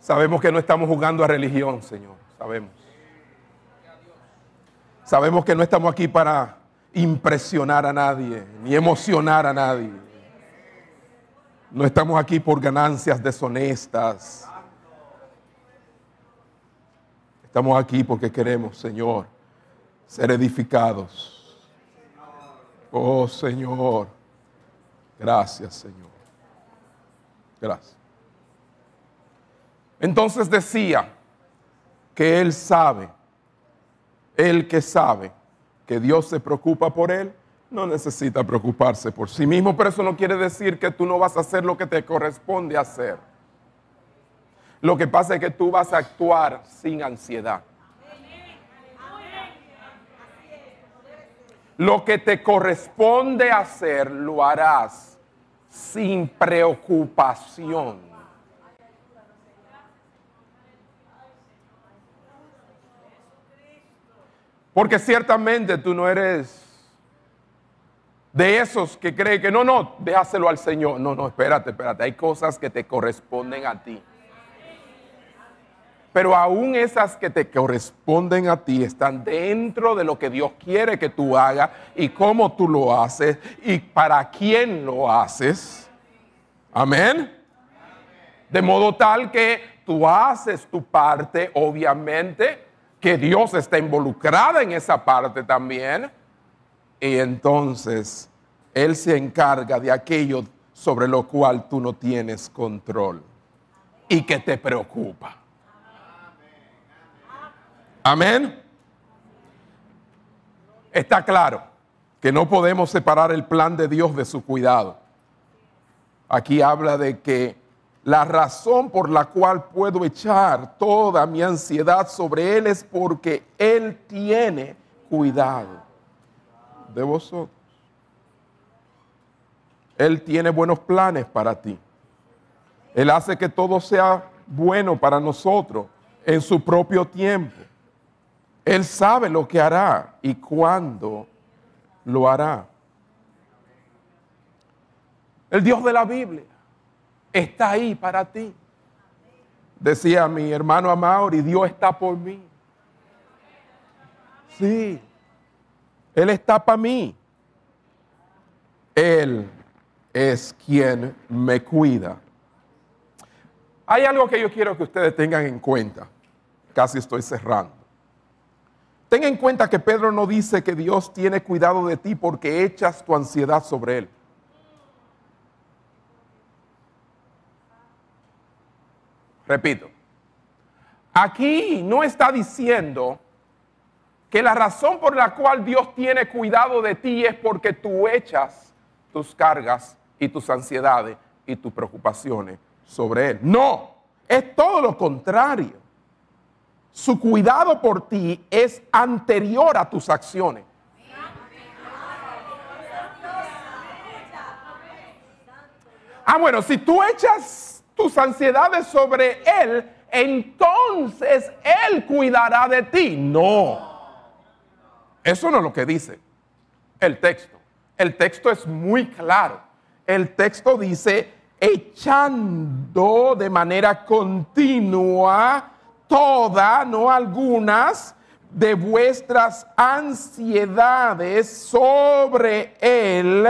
Sabemos que no estamos jugando a religión, Señor. Sabemos. Sabemos que no estamos aquí para impresionar a nadie, ni emocionar a nadie. No estamos aquí por ganancias deshonestas. Estamos aquí porque queremos, Señor, ser edificados. Oh Señor, gracias Señor. Gracias. Entonces decía que Él sabe, el que sabe que Dios se preocupa por Él, no necesita preocuparse por sí mismo, pero eso no quiere decir que tú no vas a hacer lo que te corresponde hacer. Lo que pasa es que tú vas a actuar sin ansiedad. Lo que te corresponde hacer lo harás sin preocupación. Porque ciertamente tú no eres de esos que creen que no, no, déjaselo al Señor. No, no, espérate, espérate. Hay cosas que te corresponden a ti. Pero aún esas que te corresponden a ti están dentro de lo que Dios quiere que tú hagas y cómo tú lo haces y para quién lo haces. Amén. De modo tal que tú haces tu parte, obviamente, que Dios está involucrado en esa parte también. Y entonces Él se encarga de aquello sobre lo cual tú no tienes control y que te preocupa. Amén. Está claro que no podemos separar el plan de Dios de su cuidado. Aquí habla de que la razón por la cual puedo echar toda mi ansiedad sobre Él es porque Él tiene cuidado de vosotros. Él tiene buenos planes para ti. Él hace que todo sea bueno para nosotros en su propio tiempo. Él sabe lo que hará y cuándo lo hará. El Dios de la Biblia está ahí para ti. Decía mi hermano Amaury, Dios está por mí. Sí, Él está para mí. Él es quien me cuida. Hay algo que yo quiero que ustedes tengan en cuenta. Casi estoy cerrando. Ten en cuenta que Pedro no dice que Dios tiene cuidado de ti porque echas tu ansiedad sobre Él. Repito, aquí no está diciendo que la razón por la cual Dios tiene cuidado de ti es porque tú echas tus cargas y tus ansiedades y tus preocupaciones sobre Él. No, es todo lo contrario. Su cuidado por ti es anterior a tus acciones. Ah, bueno, si tú echas tus ansiedades sobre Él, entonces Él cuidará de ti. No. Eso no es lo que dice el texto. El texto es muy claro. El texto dice, echando de manera continua toda, no algunas, de vuestras ansiedades sobre Él,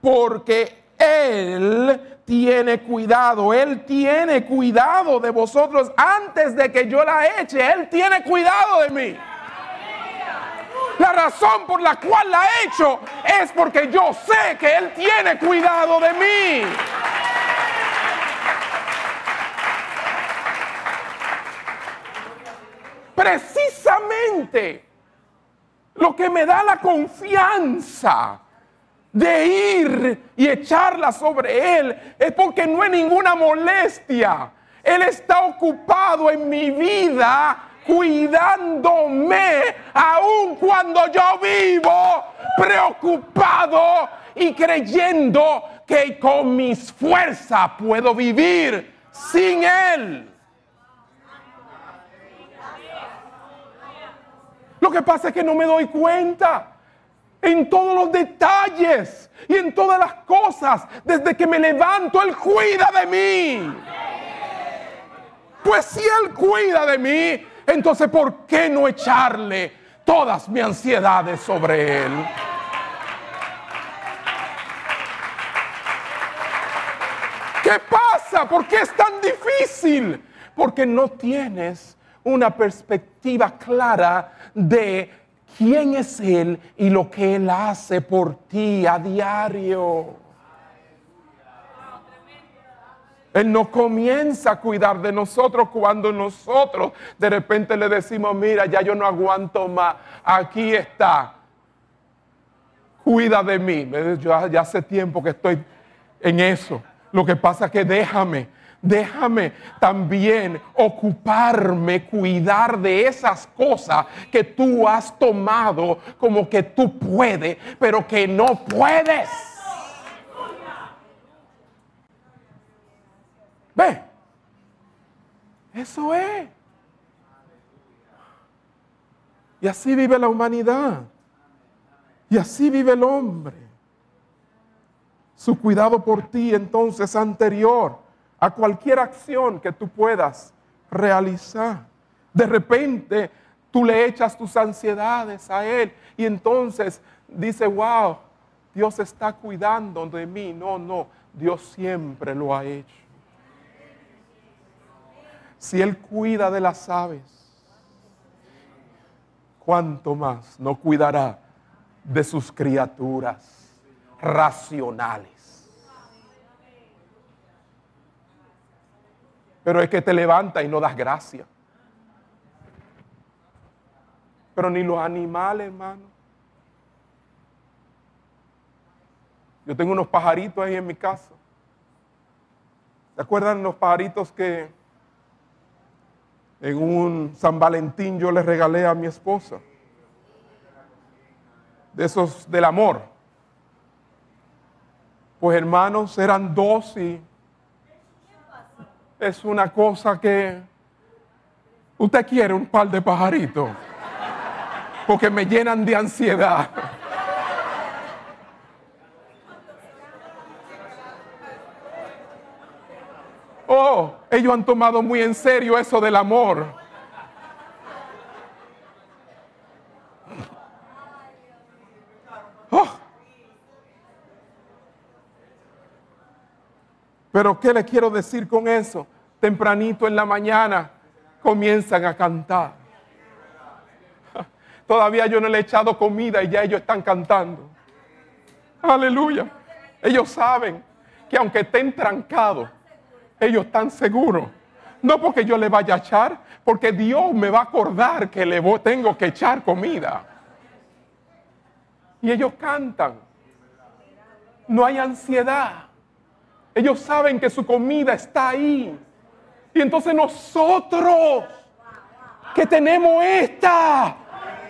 porque Él tiene cuidado, Él tiene cuidado de vosotros antes de que yo la eche, Él tiene cuidado de mí. La razón por la cual la he hecho es porque yo sé que Él tiene cuidado de mí. Precisamente lo que me da la confianza de ir y echarla sobre Él es porque no hay ninguna molestia. Él está ocupado en mi vida cuidándome aun cuando yo vivo preocupado y creyendo que con mis fuerzas puedo vivir sin Él. Lo que pasa es que no me doy cuenta en todos los detalles y en todas las cosas. Desde que me levanto, Él cuida de mí. Pues si Él cuida de mí, entonces, ¿por qué no echarle todas mis ansiedades sobre Él? ¿Qué pasa? ¿Por qué es tan difícil? Porque no tienes una perspectiva clara de quién es Él y lo que Él hace por ti a diario. Él no comienza a cuidar de nosotros cuando nosotros de repente le decimos, mira, ya yo no aguanto más, aquí está, cuida de mí. Yo ya hace tiempo que estoy en eso. Lo que pasa es que déjame, déjame también ocuparme, cuidar de esas cosas que tú has tomado como que tú puedes, pero que no puedes. Ve, eso es. Y así vive la humanidad. Y así vive el hombre. Su cuidado por ti entonces anterior a cualquier acción que tú puedas realizar. De repente tú le echas tus ansiedades a Él y entonces dice, wow, Dios está cuidando de mí. No, no, Dios siempre lo ha hecho si Él cuida de las aves, ¿cuánto más no cuidará de sus criaturas racionales? Pero es que te levanta y no das gracia. Pero ni los animales, hermano. Yo tengo unos pajaritos ahí en mi casa. ¿Se acuerdan los pajaritos que en un San Valentín yo le regalé a mi esposa. De esos del amor. Pues hermanos, eran dos y es una cosa que usted quiere un par de pajaritos. porque me llenan de ansiedad. Oh, ellos han tomado muy en serio eso del amor. Pero ¿qué le quiero decir con eso? Tempranito en la mañana comienzan a cantar. Todavía yo no le he echado comida y ya ellos están cantando. Aleluya. Ellos saben que aunque estén trancados, ellos están seguros. No porque yo le vaya a echar, porque Dios me va a acordar que le tengo que echar comida. Y ellos cantan. No hay ansiedad. Ellos saben que su comida está ahí. Y entonces nosotros que tenemos esta,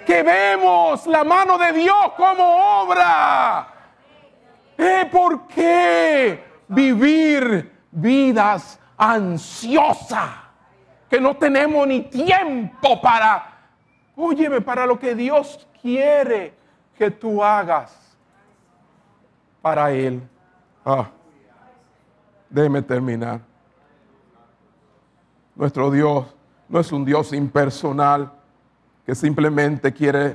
que vemos la mano de Dios como obra, ¿eh? ¿por qué vivir vidas ansiosas, que no tenemos ni tiempo para, óyeme, para lo que Dios quiere que tú hagas para Él. Ah, déjeme terminar. Nuestro Dios no es un Dios impersonal que simplemente quiere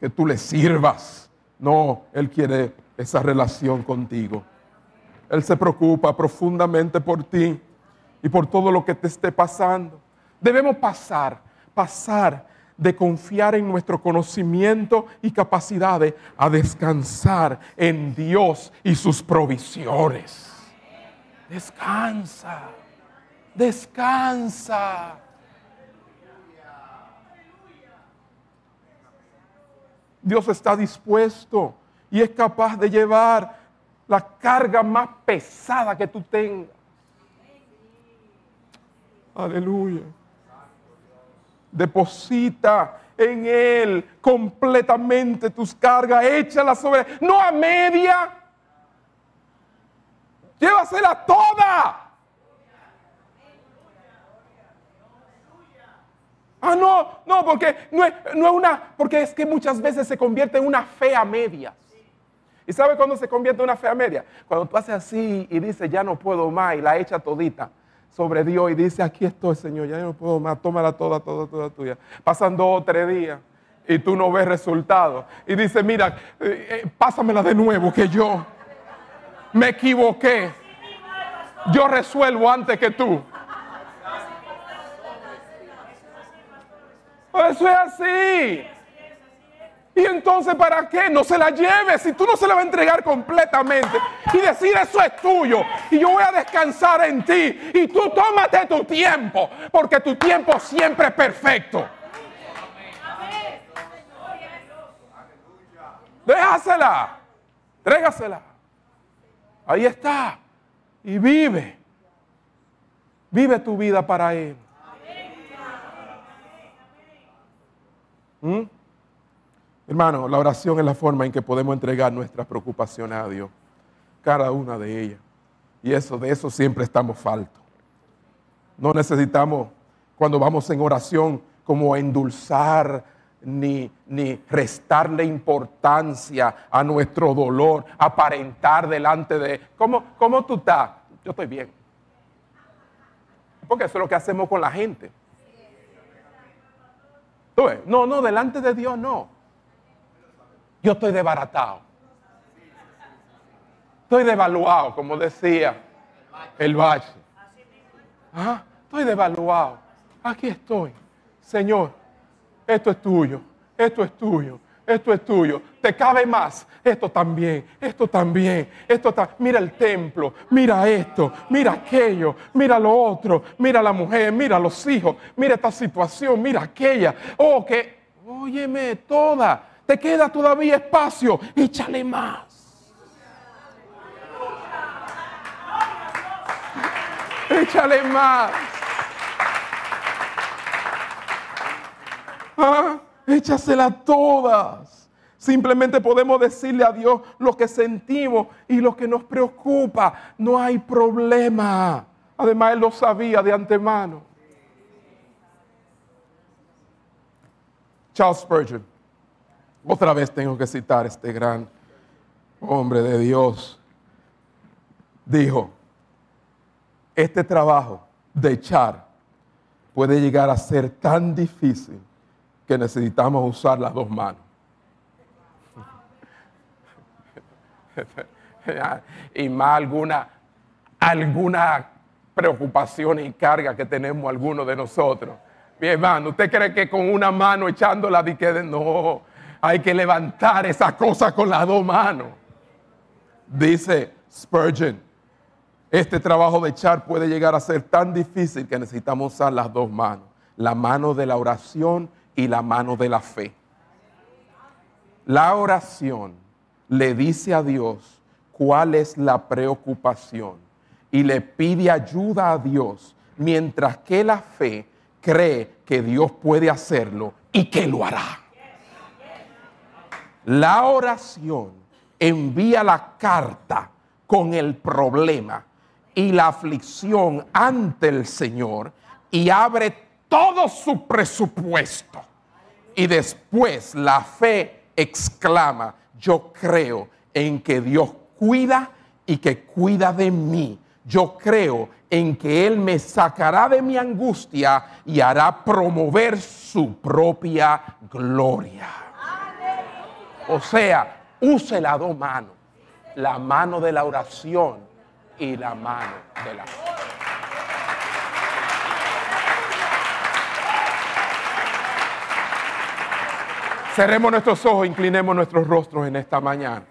que tú le sirvas. No, Él quiere esa relación contigo. Él se preocupa profundamente por ti y por todo lo que te esté pasando. Debemos pasar, pasar de confiar en nuestro conocimiento y capacidades a descansar en Dios y sus provisiones. Descansa, descansa. Dios está dispuesto y es capaz de llevar la carga más pesada que tú tengas. Aleluya. Deposita en Él completamente tus cargas, échalas sobre, no a media, llévasela toda. Ah, no, no, porque no es, no es una, porque es que muchas veces se convierte en una fe a. ¿Y sabe cuándo se convierte en una fea media? Cuando tú haces así y dices, ya no puedo más, y la echa todita sobre Dios y dice, aquí estoy, Señor, ya no puedo más, tómala toda, toda, toda tuya. Pasan dos o tres días y tú no ves resultados. Y dice, mira, eh, eh, pásamela de nuevo, que yo me equivoqué. Yo resuelvo antes que tú. Eso es así. Y entonces, ¿para qué? No se la lleves si tú no se la vas a entregar completamente. Y decir, eso es tuyo. Y yo voy a descansar en ti. Y tú tómate tu tiempo. Porque tu tiempo siempre es perfecto. Déjasela. Trégasela. Ahí está. Y vive. Vive tu vida para Él. ¿Mm? Hermano, la oración es la forma en que podemos entregar nuestras preocupaciones a Dios, cada una de ellas. Y eso, de eso siempre estamos faltos. No necesitamos, cuando vamos en oración, como endulzar ni, ni restarle importancia a nuestro dolor, aparentar delante de... ¿Cómo, ¿Cómo tú estás? Yo estoy bien. Porque eso es lo que hacemos con la gente. No, no, delante de Dios no yo estoy desbaratado. Estoy devaluado, como decía el valle. ¿Ah? Estoy devaluado. Aquí estoy. Señor, esto es tuyo, esto es tuyo, esto es tuyo. Te cabe más. Esto también, esto también, esto también. Mira el templo, mira esto, mira aquello, mira lo otro, mira la mujer, mira los hijos, mira esta situación, mira aquella. Oh, que, óyeme, toda te queda todavía espacio, échale más. Échale más. Ah, échasela todas. Simplemente podemos decirle a Dios lo que sentimos y lo que nos preocupa. No hay problema. Además, Él lo sabía de antemano. Charles Spurgeon Otra vez tengo que citar a este gran hombre de Dios. Dijo, este trabajo de echar puede llegar a ser tan difícil que necesitamos usar las dos manos. y más alguna, alguna preocupación y carga que tenemos algunos de nosotros. Mi hermano, ¿usted cree que con una mano echándola de no? Hay que levantar esa cosa con las dos manos. Dice Spurgeon, este trabajo de echar puede llegar a ser tan difícil que necesitamos usar las dos manos, la mano de la oración y la mano de la fe. La oración le dice a Dios cuál es la preocupación y le pide ayuda a Dios, mientras que la fe cree que Dios puede hacerlo y que lo hará. La oración envía la carta con el problema y la aflicción ante el Señor y abre todo su presupuesto. Y después la fe exclama, yo creo en que Dios cuida y que cuida de mí. Yo creo en que Él me sacará de mi angustia y hará promover su propia gloria. O sea, use las dos manos, la mano de la oración y la mano de la fe. Cerremos nuestros ojos, inclinemos nuestros rostros en esta mañana.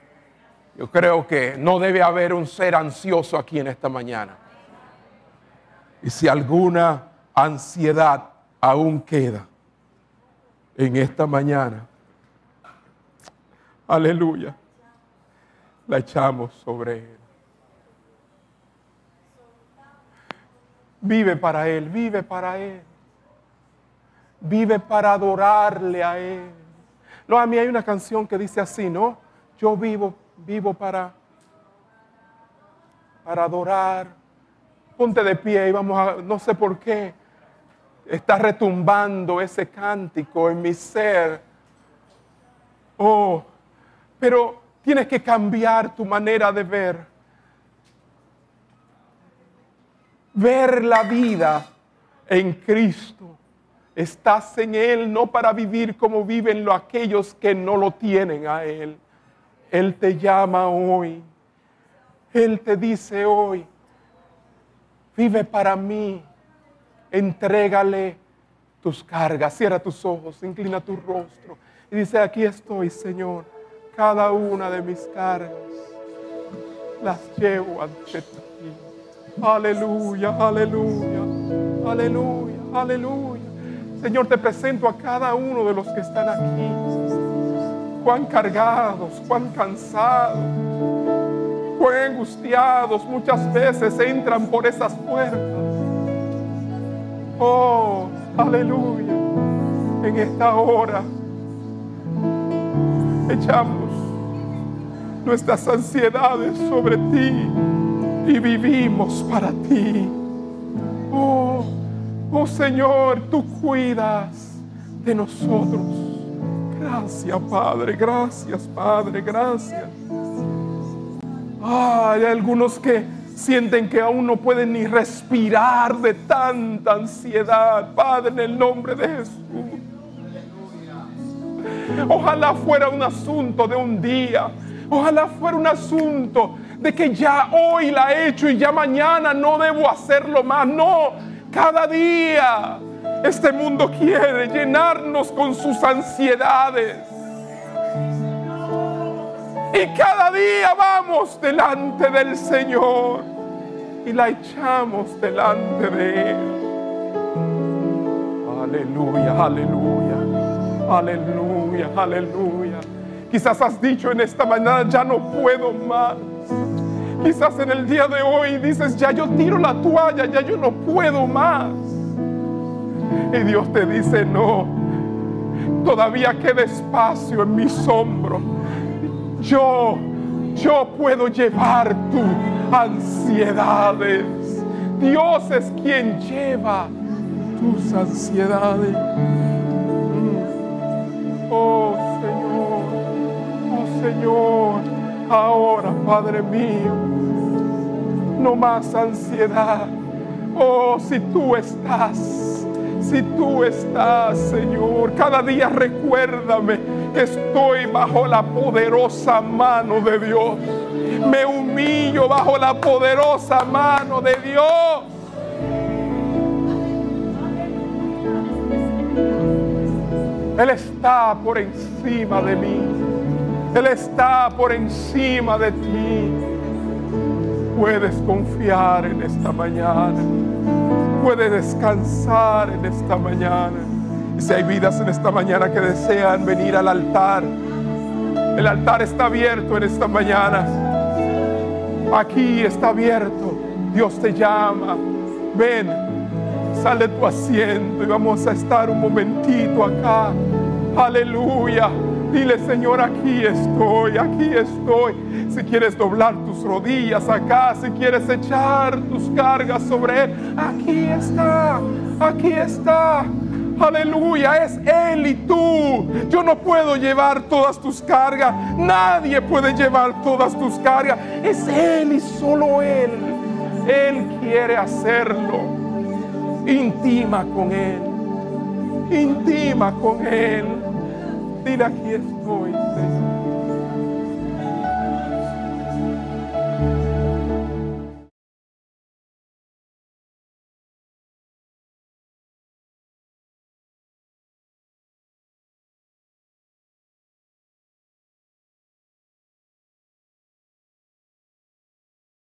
Yo creo que no debe haber un ser ansioso aquí en esta mañana. Y si alguna ansiedad aún queda en esta mañana, aleluya, la echamos sobre Él. Vive para Él, vive para Él. Vive para adorarle a Él. No, a mí hay una canción que dice así, ¿no? Yo vivo, vivo para, para adorar ponte de pie y vamos a, no sé por qué, está retumbando ese cántico en mi ser. Oh, pero tienes que cambiar tu manera de ver. Ver la vida en Cristo. Estás en Él no para vivir como viven los aquellos que no lo tienen a Él. Él te llama hoy. Él te dice hoy, Vive para mí. Entrégale tus cargas. Cierra tus ojos, inclina tu rostro. Y dice, aquí estoy, Señor. Cada una de mis cargas las llevo ante ti. Aleluya, aleluya, aleluya, aleluya. Señor, te presento a cada uno de los que están aquí. Cuán cargados, cuán cansados angustiados muchas veces entran por esas puertas. Oh, aleluya. En esta hora echamos nuestras ansiedades sobre ti y vivimos para ti. Oh, oh Señor, tú cuidas de nosotros. Gracias, Padre, gracias, Padre, gracias hay algunos que sienten que aún no pueden ni respirar de tanta ansiedad. Padre, en el nombre de Jesús. Ojalá fuera un asunto de un día. Ojalá fuera un asunto de que ya hoy la he hecho y ya mañana no debo hacerlo más. No, cada día este mundo quiere llenarnos con sus ansiedades. Y cada día vamos delante del Señor y la echamos delante de Él. Aleluya, aleluya, aleluya, aleluya. Quizás has dicho en esta mañana, ya no puedo más. Quizás en el día de hoy dices, ya yo tiro la toalla, ya yo no puedo más. Y Dios te dice, no, todavía queda espacio en mis hombros yo, yo puedo llevar tus ansiedades. Dios es quien lleva tus ansiedades. Mm. Oh Señor, Señor. Ahora, Padre mío, no más ansiedad. Oh, si tú estás, si tú estás, Señor, cada día recuérdame que estoy bajo la poderosa mano de Dios. Me humillo bajo la poderosa mano de Dios. Él está por encima de mí. Él está por encima de ti. Puedes confiar en esta mañana. Puedes descansar en esta mañana. Y si hay vidas en esta mañana que desean venir al altar, el altar está abierto en esta mañana. Aquí está abierto. Dios te llama. Ven, sal de tu asiento y vamos a estar un momentito acá. Aleluya. Dile, Señor, aquí estoy, aquí estoy. Si quieres doblar tus rodillas acá, si quieres echar tus cargas sobre Él, aquí está, aquí está. Aleluya, es Él y tú. Yo no puedo llevar todas tus cargas. Nadie puede llevar todas tus cargas. Es Él y solo Él. Él quiere hacerlo. Intima con Él. Intima con Él. Dile aquí.